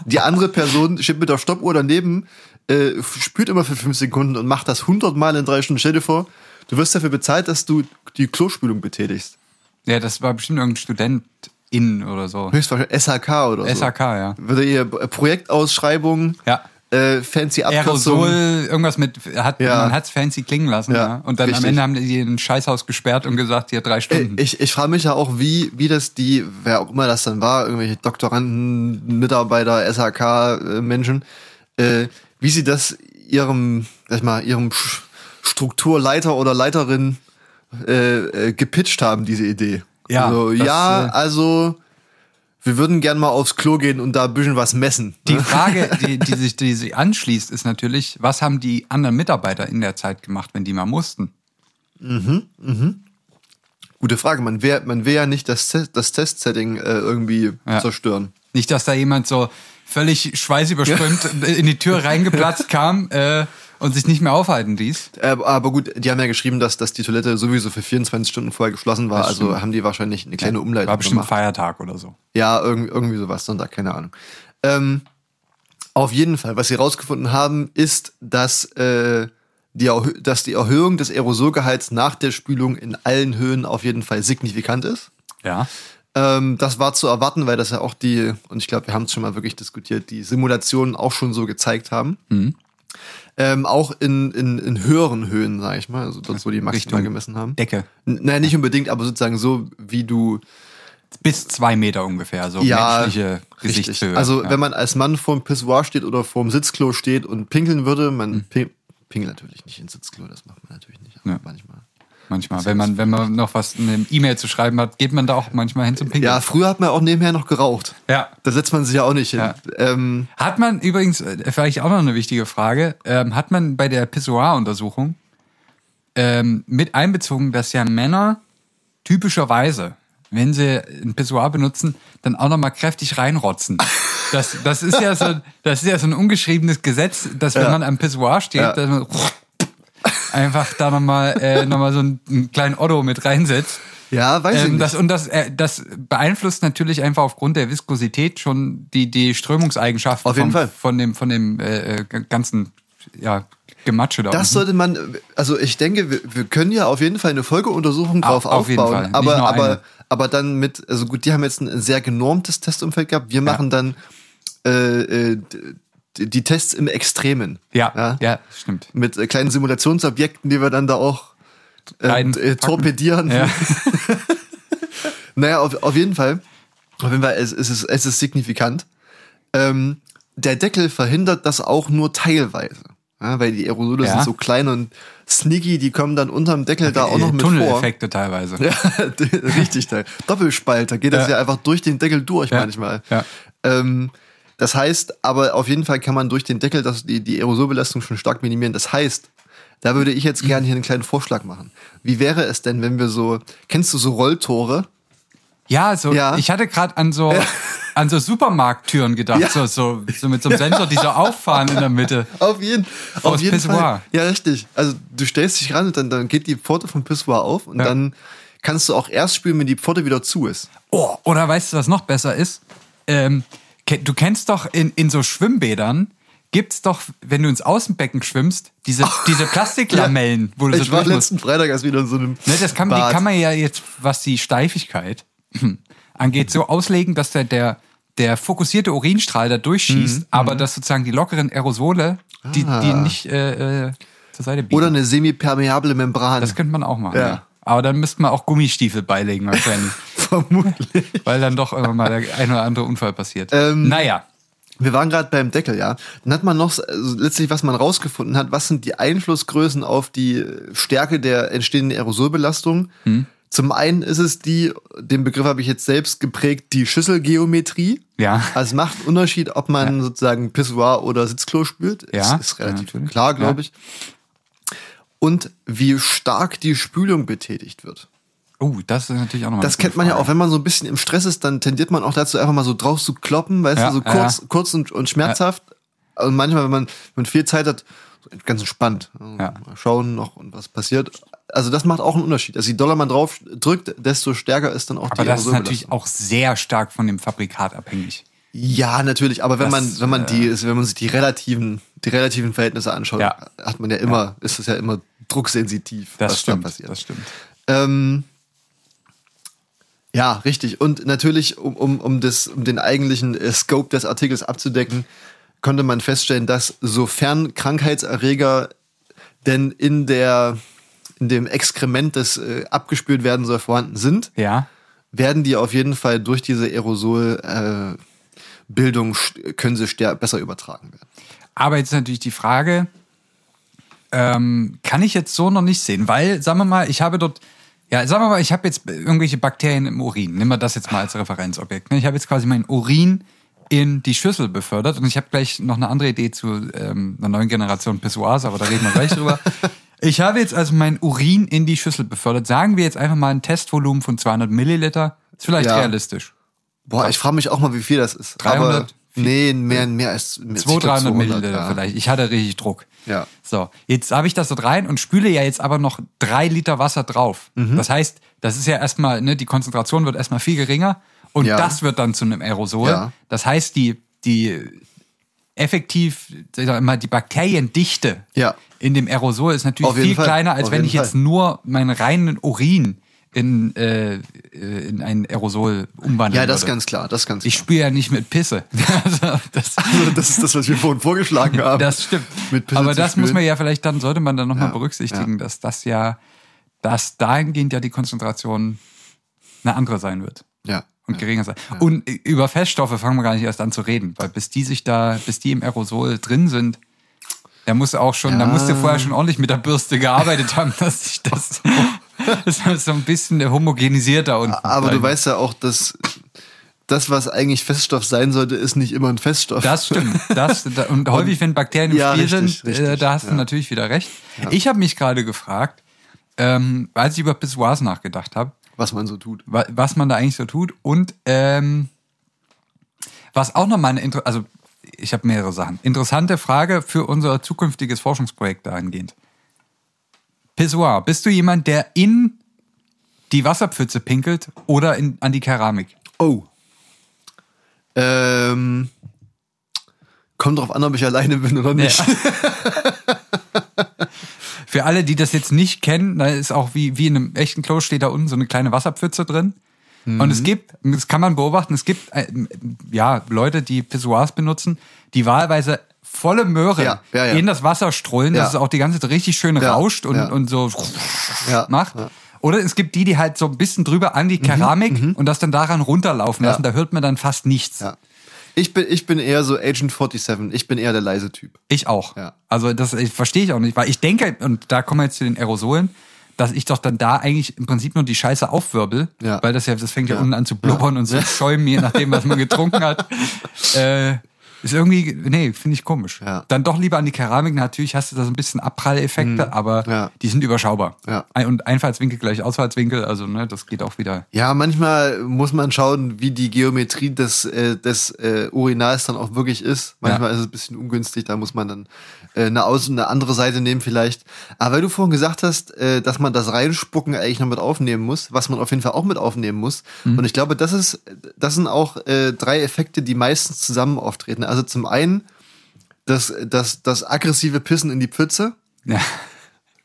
Die andere Person steht mit der Stoppuhr daneben, äh, spürt immer für fünf Sekunden und macht das 100 Mal in drei Stunden. Stell dir vor, du wirst dafür bezahlt, dass du die Klospülung betätigst. Ja, das war bestimmt irgendein Student in oder so. Höchstwahrscheinlich SHK oder so. SHK, ja. Würde ihr Projektausschreibung, Ja. äh, fancy Abkürzung. Aerosol, irgendwas mit, hat, Ja. man hat's fancy klingen lassen, ja. Ja, Und dann richtig. am Ende haben die ein Scheißhaus gesperrt und gesagt, hier drei Stunden. Ich, ich frage mich ja auch, wie, wie das die, wer auch immer das dann war, irgendwelche Doktoranden, Mitarbeiter, SHK-Menschen, äh, wie sie das ihrem, sag ich mal, ihrem Strukturleiter oder Leiterin äh, äh, gepitcht haben, diese Idee. Ja, also, das, ja, äh, also wir würden gern mal aufs Klo gehen und da ein bisschen was messen. Die ne? Frage, die, die, sich, die sich anschließt, ist natürlich, was haben die anderen Mitarbeiter in der Zeit gemacht, wenn die mal mussten? Gute Frage. Man will, man will ja nicht das, das Testsetting äh, irgendwie Ja. zerstören. Nicht, dass da jemand so völlig schweißüberströmt in die Tür reingeplatzt kam äh, und sich nicht mehr aufhalten ließ. Äh, aber gut, die haben ja geschrieben, dass, dass die Toilette sowieso für 24 Stunden vorher geschlossen war. Also haben die wahrscheinlich eine kleine Umleitung War bestimmt gemacht. Feiertag oder so. Ja, irgendwie, irgendwie sowas, Sonntag, keine Ahnung. Ähm, auf jeden Fall, was sie rausgefunden haben, ist, dass, äh, die, Erhö- dass die Erhöhung des Aerosolgehalts nach der Spülung in allen Höhen auf jeden Fall signifikant ist. Ja. Ähm, das war zu erwarten, weil das ja auch die, und ich glaube, wir haben es schon mal wirklich diskutiert, die Simulationen auch schon so gezeigt haben. Mhm. Ähm, auch in, in, in höheren Höhen, sage ich mal, also dort, wo die maximal Richtung gemessen haben. Decke. N- Naja, nicht unbedingt, aber sozusagen so, wie du Bis zwei Meter ungefähr, so ja, menschliche richtig. Gesichtshöhe. Also ja. wenn man als Mann vorm Pissoir steht oder vorm Sitzklo steht und pinkeln würde, man Mhm. ping, pingelt natürlich nicht ins Sitzklo, das macht man natürlich nicht, aber Ja. manchmal. Manchmal, wenn man, wenn man noch was in eine E-Mail zu schreiben hat, geht man da auch manchmal hin zum Pinkeln. Ja, früher hat man auch nebenher noch geraucht. Ja. Da setzt man sich ja auch nicht hin. Ja. Ähm, Hat man übrigens, äh, vielleicht auch noch eine wichtige Frage, ähm, hat man bei der Pissoir-Untersuchung ähm, mit einbezogen, dass ja Männer typischerweise, wenn sie ein Pissoir benutzen, dann auch nochmal kräftig reinrotzen. Das, das, ist ja so, das ist ja so ein ungeschriebenes Gesetz, dass wenn Ja. man am Pissoir steht, Ja. dass man einfach da nochmal äh, noch mal so einen, einen kleinen Otto mit reinsetzt. ja, weiß ich Ähm, nicht. das, und das, äh, das beeinflusst natürlich einfach aufgrund der Viskosität schon die, die Strömungseigenschaften Auf jeden vom, Fall. von dem, von dem äh, äh, ganzen ja, Gematsche da Das unten. sollte man, also ich denke, wir, wir können ja auf jeden Fall eine Folgeuntersuchung drauf auf jeden aufbauen. Aber, aber, aber dann mit, also gut, die haben jetzt ein sehr genormtes Testumfeld gehabt. Wir machen dann äh, äh, die Tests im Extremen. ja, ja, ja. stimmt. Mit äh, kleinen Simulationsobjekten, die wir dann da auch äh, Rein äh, packen. torpedieren. Ja. Naja, auf, auf jeden Fall. Auf jeden Fall, es, es, ist, es ist signifikant. Ähm, der Deckel verhindert das auch nur teilweise. Ja, weil die Aerosole Ja. sind so klein und sneaky, die kommen dann unterm Deckel da auch noch Äh, mit vor. Tunneleffekte teilweise. Ja, richtig teil. Doppelspalt, da geht das Ja. einfach durch den Deckel durch manchmal. Ja. Ähm, das heißt, aber auf jeden Fall kann man durch den Deckel das, die, die Aerosolbelastung schon stark minimieren. Das heißt, da würde ich jetzt gerne hier einen kleinen Vorschlag machen. Wie wäre es denn, wenn wir so, kennst du so Rolltore? Ja, so, Ja. ich hatte gerade an so, an so Supermarkttüren gedacht, Ja. so, so, so mit so einem Sensor, die so auffahren in der Mitte. Auf jeden, auf jeden Pissoir. Fall. Ja, richtig. Also du stellst dich ran und dann, dann geht die Pforte vom Pissoir auf und Ja. dann kannst du auch erst spülen, wenn die Pforte wieder zu ist. Oh, oder weißt du, was noch besser ist? Ähm, du kennst doch in, in so Schwimmbädern, gibt's doch, wenn du ins Außenbecken schwimmst, diese, diese Plastiklamellen, wo du so ich war musst. letzten Freitag erst wieder in so einem Ne, das kann, die Bad. kann man ja jetzt, was die Steifigkeit angeht, so auslegen, dass der, der, der fokussierte Urinstrahl da durchschießt, aber dass sozusagen die lockeren Aerosole, die, die nicht äh, äh, zur Seite biegen. Oder eine semipermeable Membran. das könnte man auch machen. Ja. Ja. Aber dann müsste man auch Gummistiefel beilegen wahrscheinlich, Vermutlich. weil dann doch irgendwann mal der ein oder andere Unfall passiert. Ähm, naja, Wir waren gerade beim Deckel, ja. Dann hat man noch so- also letztlich, was man rausgefunden hat, was sind die Einflussgrößen auf die Stärke der entstehenden Aerosolbelastung. Hm. Zum einen ist es die, den Begriff habe ich jetzt selbst geprägt, die Schüsselgeometrie. Ja. Also es macht einen Unterschied, ob man sozusagen Pissoir oder Sitzklo spült. Ja, ist, ist relativ ja, klar, glaube Ja. ich. und wie stark die Spülung betätigt wird. Oh, das ist natürlich auch nochmal Das kennt man ja auch, wenn man so ein bisschen im Stress ist, dann tendiert man auch dazu, einfach mal so drauf zu kloppen, weißt Ja, du, so ja, kurz, ja. kurz und, und schmerzhaft. Und manchmal, wenn man, wenn man viel Zeit hat, so ganz entspannt. Ja. Mal schauen noch und was passiert. Also das macht auch einen Unterschied. Also je doller man drauf drückt, desto stärker ist dann auch Aber die das ist natürlich auch sehr stark von dem Fabrikat abhängig. Ja, natürlich, aber wenn Das, man, wenn man die, wenn man sich die relativen, die relativen Verhältnisse anschaut, Ja. hat man ja immer, ist es ja immer drucksensitiv, Das was stimmt. da passiert. Das stimmt. Ähm, ja, richtig. Und natürlich, um, um, um, das, um den eigentlichen äh, Scope des Artikels abzudecken, konnte man feststellen, dass sofern Krankheitserreger denn in der in dem Exkrement, das äh, abgespült werden soll, vorhanden sind, Ja. werden die auf jeden Fall durch diese Aerosolbildung äh, können sie besser übertragen werden. Aber jetzt ist natürlich die Frage, ähm, kann ich jetzt so noch nicht sehen, weil, sagen wir mal, ich habe dort, ja, sagen wir mal, ich habe jetzt irgendwelche Bakterien im Urin. Nehmen wir das jetzt mal als Referenzobjekt. ne? Ich habe jetzt quasi meinen Urin in die Schüssel befördert und ich habe gleich noch eine andere Idee zu ähm, einer neuen Generation Pissoirs, aber da reden wir gleich drüber. Ich habe jetzt also meinen Urin in die Schüssel befördert. Sagen wir jetzt einfach mal ein Testvolumen von 200 Milliliter. Ist vielleicht Ja. realistisch. Boah, ich frage mich auch mal, wie viel das ist. 300? Nee, mehr, mehr als mehr, 200, 300 Milliliter ja. vielleicht. Ich hatte richtig Druck. Ja. So, jetzt habe ich das dort rein und spüle ja jetzt aber noch drei Liter Wasser drauf. Mhm. Das heißt, das ist ja erstmal, ne, die Konzentration wird erstmal viel geringer und Ja. das wird dann zu einem Aerosol. Ja. Das heißt, die, die effektiv, sag ich mal, die Bakteriendichte Ja. in dem Aerosol ist natürlich viel Fall. kleiner, als Auf wenn ich jetzt Fall. nur meinen reinen Urin in, äh, in ein Aerosol umwandeln Ja, das ist ganz klar, das ist ganz Ich klar. spüre ja nicht mit Pisse. also, das, Also das ist das, was wir vorhin vorgeschlagen haben. das stimmt. Aber das muss spülen. man ja vielleicht dann, sollte man dann nochmal Ja, berücksichtigen, dass das ja, dass dahingehend ja die Konzentration eine andere sein wird. Ja. Und geringer sein. Und über Feststoffe fangen wir gar nicht erst an zu reden, weil bis die sich da, bis die im Aerosol drin sind, da musst du auch schon, da Ja. musst du vorher schon ordentlich mit der Bürste gearbeitet haben, dass sich das, das ist so ein bisschen homogenisierter und. Aber du weißt ja auch, dass das, was eigentlich Feststoff sein sollte, ist nicht immer ein Feststoff. Das stimmt. Das, da, und häufig, wenn Bakterien im Ja, Spiel richtig, sind, äh, richtig, da hast du ja. natürlich wieder recht. Ich habe mich gerade gefragt, ähm, als ich über Pissoirs nachgedacht habe, was man so tut. wa was man da eigentlich so tut und ähm, was auch nochmal eine, Inter also ich habe mehrere Sachen. Interessante Frage für unser zukünftiges Forschungsprojekt dahingehend. Pissoir, bist du jemand, der in die Wasserpfütze pinkelt oder in, an die Keramik? Oh. Ähm, kommt drauf an, ob ich alleine bin oder nicht. Für alle, die das jetzt nicht kennen, da ist auch wie, wie in einem echten Klo steht da unten so eine kleine Wasserpfütze drin. Und es gibt, das kann man beobachten, es gibt äh, ja Leute, die Pissoirs benutzen, die wahlweise volle Möhre Ja, ja, ja. in das Wasser strollen, dass es auch die ganze Zeit richtig schön rauscht und, und so macht. Oder es gibt die, die halt so ein bisschen drüber an die Keramik und das dann daran runterlaufen lassen. Da hört man dann fast nichts. Ich bin, ich bin eher so Agent 47. Ich bin eher der leise Typ. Ich auch. Ja. Also das verstehe ich auch nicht, weil ich denke, und da kommen wir jetzt zu den Aerosolen, dass ich doch dann da eigentlich im Prinzip nur die Scheiße aufwirbel, Ja. weil das ja, das fängt ja, Ja. unten an zu blubbern und zu schäumen, je nachdem, was man getrunken hat. Äh, ist irgendwie, nee, finde ich komisch. Ja. Dann doch lieber an die Keramik. Natürlich hast du da so ein bisschen Abpralleffekte, aber Mhm. Ja. die sind überschaubar. Ja. Und Einfallswinkel gleich Ausfallswinkel, also ne, das geht auch wieder. Ja, manchmal muss man schauen, wie die Geometrie des, äh, des äh, Urinals dann auch wirklich ist. Manchmal ist es ein bisschen ungünstig, da muss man dann äh, eine, Aus eine andere Seite nehmen vielleicht. Aber weil du vorhin gesagt hast, äh, dass man das Reinspucken eigentlich noch mit aufnehmen muss, was man auf jeden Fall auch mit aufnehmen muss. Mhm. Und ich glaube, das ist, das sind auch äh, drei Effekte, die meistens zusammen auftreten. Also zum einen das, das, das aggressive Pissen in die Pfütze, Ja.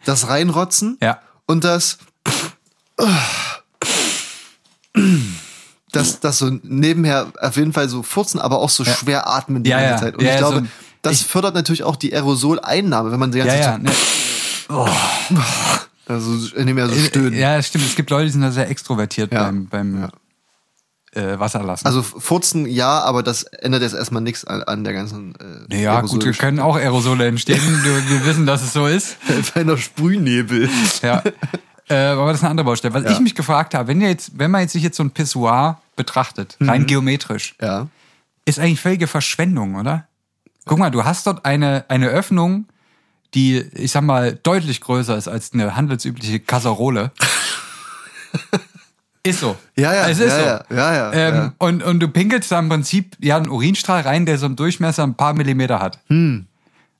das Reinrotzen ja. und das das, das so nebenher auf jeden Fall so furzen, aber auch so schwer atmen die Ja, ganze ja. Zeit. Und Ja, ich ja, glaube, so- das fördert natürlich auch die Aerosoleinnahme, wenn man die ganze Ja, ja. Zeit Ne. so, also indem er so stöhnt. Ja, stimmt. Es gibt Leute, die sind da sehr extrovertiert Ja. beim, beim äh, Wasserlassen. Also furzen ja, aber das ändert jetzt erstmal nichts an, an der ganzen äh, Ja, gut, wir können auch Aerosole entstehen. wir, wir wissen, dass es so ist. Feiner Sprühnebel. Ja. Äh, aber das ist eine andere Baustelle. Was Ja. ich mich gefragt habe, wenn, jetzt, wenn man jetzt sich jetzt so ein Pissoir betrachtet, rein geometrisch, Ja. ist eigentlich völlige Verschwendung, oder? Guck mal, du hast dort eine, eine Öffnung, die, ich sag mal, deutlich größer ist als eine handelsübliche Kasserole. ist so. Ja, ja, Es ist ja, so. ja, ja, ja, ähm, ja. Und, und du pinkelst da im Prinzip ja einen Urinstrahl rein, der so im Durchmesser ein paar Millimeter hat. Hm.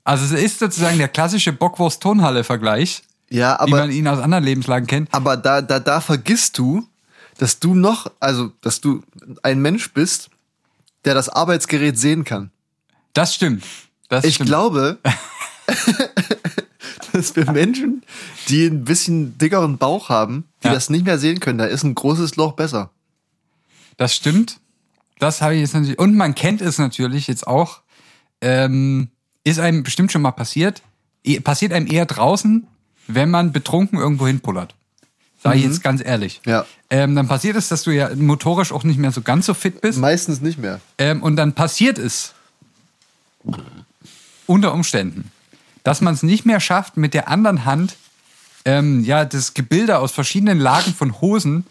Also es ist sozusagen der klassische Bockwurst-Tonhalle-Vergleich, Ja, wie aber, man ihn aus anderen Lebenslagen kennt. aber da, da, da vergisst du, dass du noch, also, dass du ein Mensch bist, der das Arbeitsgerät sehen kann. Das stimmt. Das Ich stimmt. glaube, dass für Menschen, die ein bisschen dickeren Bauch haben, die Ja. das nicht mehr sehen können, da ist ein großes Loch besser. Das stimmt. Das habe ich jetzt natürlich. Und man kennt es natürlich jetzt auch. Ähm, ist einem bestimmt schon mal passiert. Eh- Passiert einem eher draußen, wenn man betrunken irgendwo hinpullert. Sag ich jetzt ganz ehrlich. Ja. Ähm, dann passiert es, dass du ja motorisch auch nicht mehr so ganz so fit bist. Meistens nicht mehr. Ähm, und dann passiert es unter Umständen, dass man es nicht mehr schafft, mit der anderen Hand ähm, ja das Gebilde aus verschiedenen Lagen von Hosen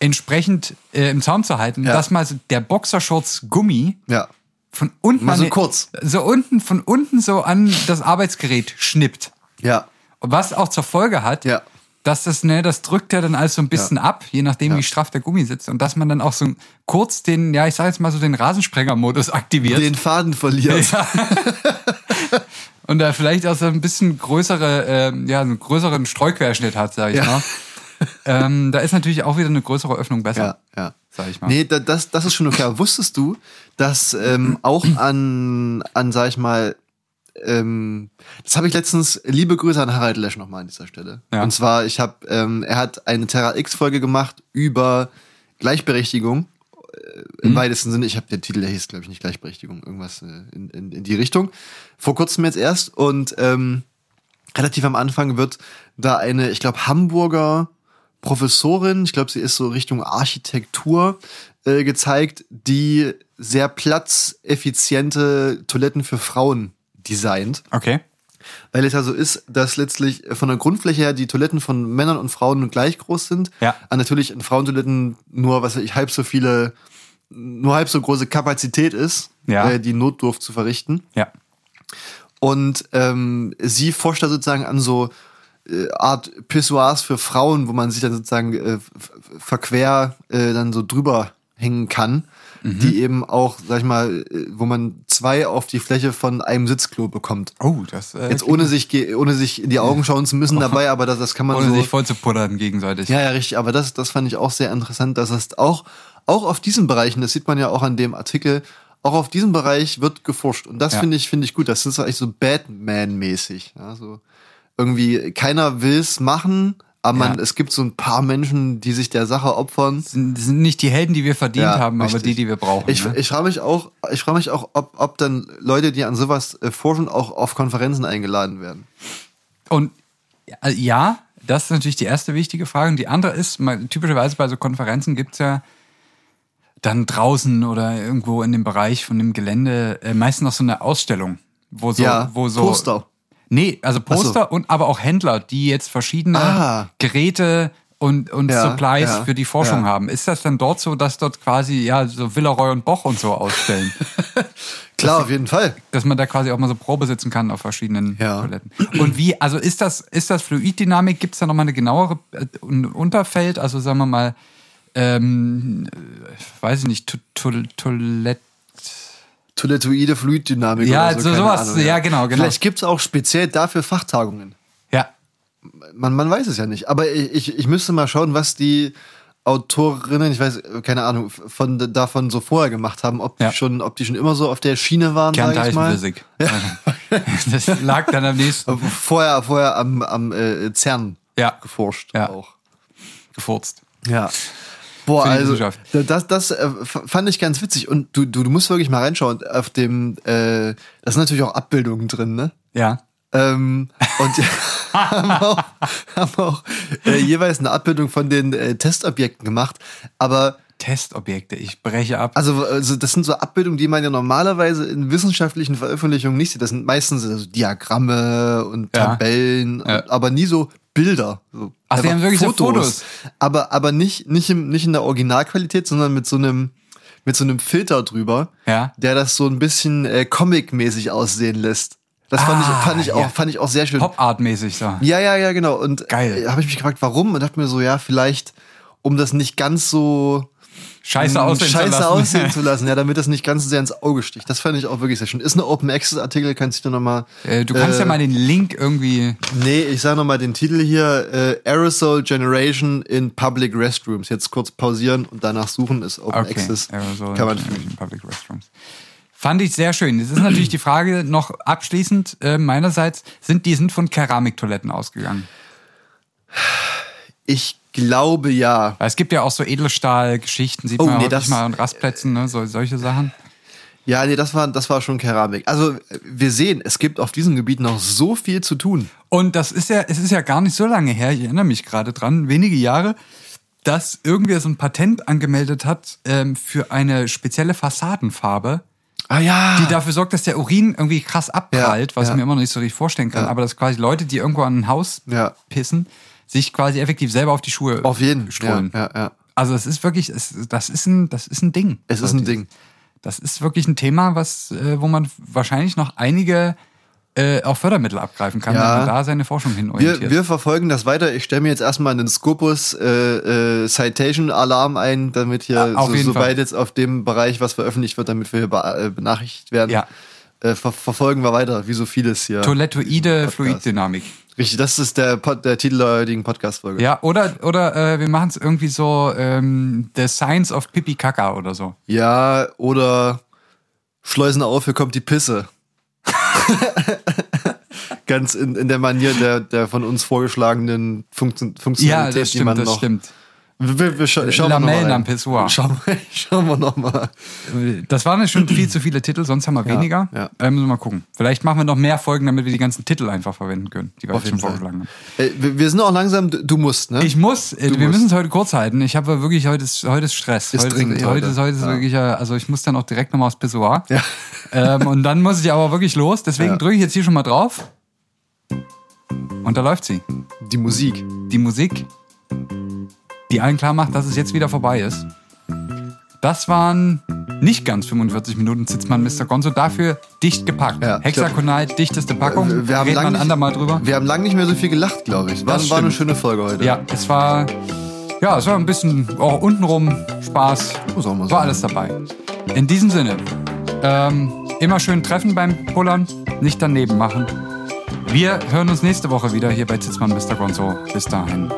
entsprechend äh, im Zaum zu halten, Ja. dass mal der Boxershorts Gummi Ja. von unten Mal so an- kurz. so unten von unten so an das Arbeitsgerät schnippt. Ja. Was auch zur Folge hat, Ja. dass das, ne, das drückt ja dann alles so ein bisschen ab, je nachdem, Ja. wie straff der Gummi sitzt. Und dass man dann auch so kurz den, ja, ich sag jetzt mal so den Rasensprenger-Modus aktiviert. Den Faden verliert. Ja. Und da vielleicht auch so ein bisschen größere, ähm, ja, einen größeren Streuquerschnitt hat, sag ich Ja. mal. ähm, da ist natürlich auch wieder eine größere Öffnung besser. Ja, ja. Sag ich mal. Nee, da, das, das ist schon okay. Wusstest du, dass ähm, auch an, an, sag ich mal, ähm, das habe ich letztens, liebe Grüße an Harald Lesch nochmal an dieser Stelle. Ja. Und zwar, ich habe, ähm, er hat eine Terra X-Folge gemacht über Gleichberechtigung. Im weitesten Sinne, ich habe der Titel, der hieß, glaube ich, nicht Gleichberechtigung, irgendwas äh, in, in, in die Richtung. Vor kurzem jetzt erst. Und ähm, relativ am Anfang wird da eine, ich glaube, Hamburger Professorin, ich glaube, sie ist so Richtung Architektur äh, gezeigt, die sehr platzeffiziente Toiletten für Frauen designt. Okay. Weil es ja so ist, dass letztlich von der Grundfläche her die Toiletten von Männern und Frauen gleich groß sind. Ja. Natürlich in Frauentoiletten nur, was weiß ich, halb so viele, nur halb so große Kapazität ist, Ja. äh, die Notdurft zu verrichten. Ja. Und ähm, sie forscht da sozusagen an so äh, Art Pissoirs für Frauen, wo man sich dann sozusagen äh, verquer äh, dann so drüber hängen kann, die eben auch, sag ich mal, äh, wo man zwei auf die Fläche von einem Sitzklo bekommt. Oh, das äh, Jetzt ohne sich, ohne sich in die Augen schauen zu müssen dabei, aber das, das kann man ohne so. sich voll zu puddern gegenseitig. Ja, ja, richtig. Aber das, das fand ich auch sehr interessant, dass es auch, auch auf diesen Bereichen, das sieht man ja auch an dem Artikel, auch auf diesem Bereich wird geforscht. Und das Ja. finde ich, finde ich gut. Das ist eigentlich so Batman-mäßig. Ja, so irgendwie keiner will's machen, aber man, Ja. es gibt so ein paar Menschen, die sich der Sache opfern. Das sind, sind nicht die Helden, die wir verdient Ja, haben, aber richtig. die, die wir brauchen. Ich, ne? ich frage mich auch, ich frage mich auch, ob, ob dann Leute, die an sowas äh, forschen, auch auf Konferenzen eingeladen werden. Und äh, ja, das ist natürlich die erste wichtige Frage. Und die andere ist, mal, typischerweise bei so Konferenzen gibt's ja dann draußen oder irgendwo in dem Bereich von dem Gelände äh, meistens noch so eine Ausstellung, wo so, ja, wo so Poster. Nee, also Ach so. Poster und aber auch Händler, die jetzt verschiedene Ah. Geräte und, und Ja, Supplies ja, für die Forschung haben. Ist das dann dort so, dass dort quasi ja so Villeroy und Boch und so ausstellen? Klar, auf jeden Fall. dass man da quasi auch mal so Probe sitzen kann auf verschiedenen Ja. Toiletten. Und wie, also ist das, ist das Fluiddynamik? Gibt es da nochmal eine genauere äh, Unterfeld? Also sagen wir mal, ähm, äh, weiß ich nicht, to, to, Toilette. Toilettoide Fluiddynamik Ja, oder so. so sowas. Ahnung, Ja, genau, genau. Vielleicht gibt's auch speziell dafür Fachtagungen. Ja, Man, man weiß es ja nicht. Aber ich, ich, ich müsste mal schauen, was die Autorinnen, ich weiß, keine Ahnung, von davon so vorher gemacht haben, ob Ja. die schon, ob die schon immer so auf der Schiene waren. Kernteilchenphysik. Das lag dann am nächsten. Vorher, vorher am, am äh, CERN Ja. geforscht Ja. auch. Gefurzt. Ja. Boah, also das, das äh, fand ich ganz witzig. Und du, du, du musst wirklich mal reinschauen. Auf dem, äh, da sind natürlich auch Abbildungen drin, ne? Ja. Ähm, und haben auch, haben auch äh, jeweils eine Abbildung von den äh, Testobjekten gemacht. Aber Testobjekte, ich breche ab. also, also das sind so Abbildungen, die man ja normalerweise in wissenschaftlichen Veröffentlichungen nicht sieht. Das sind meistens also Diagramme und Ja. Tabellen, Ja. aber nie so Bilder. So Ach, die haben wirklich so Fotos. Aber, aber nicht, nicht, im, nicht in der Originalqualität, sondern mit so einem, mit so einem Filter drüber, Ja. der das so ein bisschen äh, comic-mäßig aussehen lässt. Das fand, ich, Ah, fand, ich auch, ja. fand ich auch sehr schön. Pop-Art-mäßig so. Ja, ja, ja, genau. Und Geil. äh, habe ich mich gefragt, warum? Und dachte mir so, ja, vielleicht, um das nicht ganz so Scheiße mh, aussehen scheiße zu lassen. aussehen zu lassen, ja, damit das nicht ganz so sehr ins Auge sticht. Das fand ich auch wirklich sehr schön. Ist eine Open Access Artikel, kannst du nochmal. Äh, du kannst ja mal den Link irgendwie. Nee, ich sag nochmal den Titel hier: äh, Aerosol Generation in Public Restrooms. Jetzt kurz pausieren und danach suchen, ist Open Okay, Access. Aerosol Kann man Generation Public Restrooms. Fand ich sehr schön. Es ist natürlich die Frage noch abschließend äh, meinerseits, sind die sind von Keramiktoiletten ausgegangen? Ich glaube ja. Es gibt ja auch so Edelstahl-Geschichten, sieht Oh, man nee, das- mal an Rastplätzen, ne, so, solche Sachen. Ja, nee, das war, das war schon Keramik. Also, wir sehen, es gibt auf diesem Gebiet noch so viel zu tun. Und das ist ja, es ist ja gar nicht so lange her, ich erinnere mich gerade dran, wenige Jahre, dass irgendwer so ein Patent angemeldet hat ähm, für eine spezielle Fassadenfarbe, Ah ja. die dafür sorgt, dass der Urin irgendwie krass abprallt, Ja, was ja. ich mir immer noch nicht so richtig vorstellen kann. Ja. Aber dass quasi Leute, die irgendwo an ein Haus pissen, sich quasi effektiv selber auf die Schuhe Auf jeden streuen. Ja, ja, ja. Also es ist wirklich, es, das ist ein, das ist ein Ding. Es ist ein Ding. Das ist wirklich ein Thema, was, äh, wo man wahrscheinlich noch einige äh, auch Fördermittel abgreifen kann, Ja. wenn man da seine Forschung hin Wir, orientiert. wir verfolgen das weiter. Ich stelle mir jetzt erstmal einen Scopus äh, äh, Citation Alarm ein, damit hier, Ja, so, Fall. jetzt auf dem Bereich was veröffentlicht wird, damit wir hier äh, benachrichtigt werden, Ja. Äh, ver verfolgen wir weiter, wie so vieles hier. Toilettoide. Fluiddynamik. Richtig, das ist der, Pod, der Titel der heutigen Podcast-Folge. Ja, oder, oder äh, wir machen es irgendwie so ähm, The Science of Pipi Kaka oder so. Ja, oder Schleusen auf, hier kommt die Pisse. Ganz in, in der Manier der, der von uns vorgeschlagenen Funktion, Ja, Funktionalität, das die man stimmt, das noch. stimmt. Wir, wir scha schauen Lamellen wir noch am mal Pissoir. Schauen, wir- schauen wir noch mal. Das waren schon viel zu viele Titel, sonst haben wir weniger. ja. Äh, müssen wir mal gucken. Vielleicht machen wir noch mehr Folgen, damit wir die ganzen Titel einfach verwenden können, die wir Auf jetzt schon vorgeschlagen haben. Äh, wir, sind auch langsam, du musst, ne? Ich muss, äh, Du wir müssen es heute kurz halten. Ich habe wirklich heute ist, heute ist Stress. Ist heute, dringend heute. ist heute ist Ja. wirklich, äh, also ich muss dann auch direkt nochmal aufs Pissoir. Ja. Ähm, und dann muss ich aber wirklich los. Deswegen drücke ich jetzt hier schon mal drauf. Und da läuft sie. Die Musik. Die Musik, die allen klar macht, dass es jetzt wieder vorbei ist. Das waren nicht ganz 45 Minuten Zitzmann Mr. Gonzo, dafür dicht gepackt. Ja, Hexagonal, dichteste Packung. Wir, haben Reden ein andermal drüber. Wir haben lange nicht mehr so viel gelacht, glaube ich. War, Das war eine schöne Folge heute. Ja, es war, ja, es war ein bisschen auch untenrum Spaß. Muss auch mal War sein. alles dabei. In diesem Sinne, ähm, immer schön treffen beim Pullern, nicht daneben machen. Wir hören uns nächste Woche wieder hier bei Zitzmann Mr. Gonzo. Bis dahin.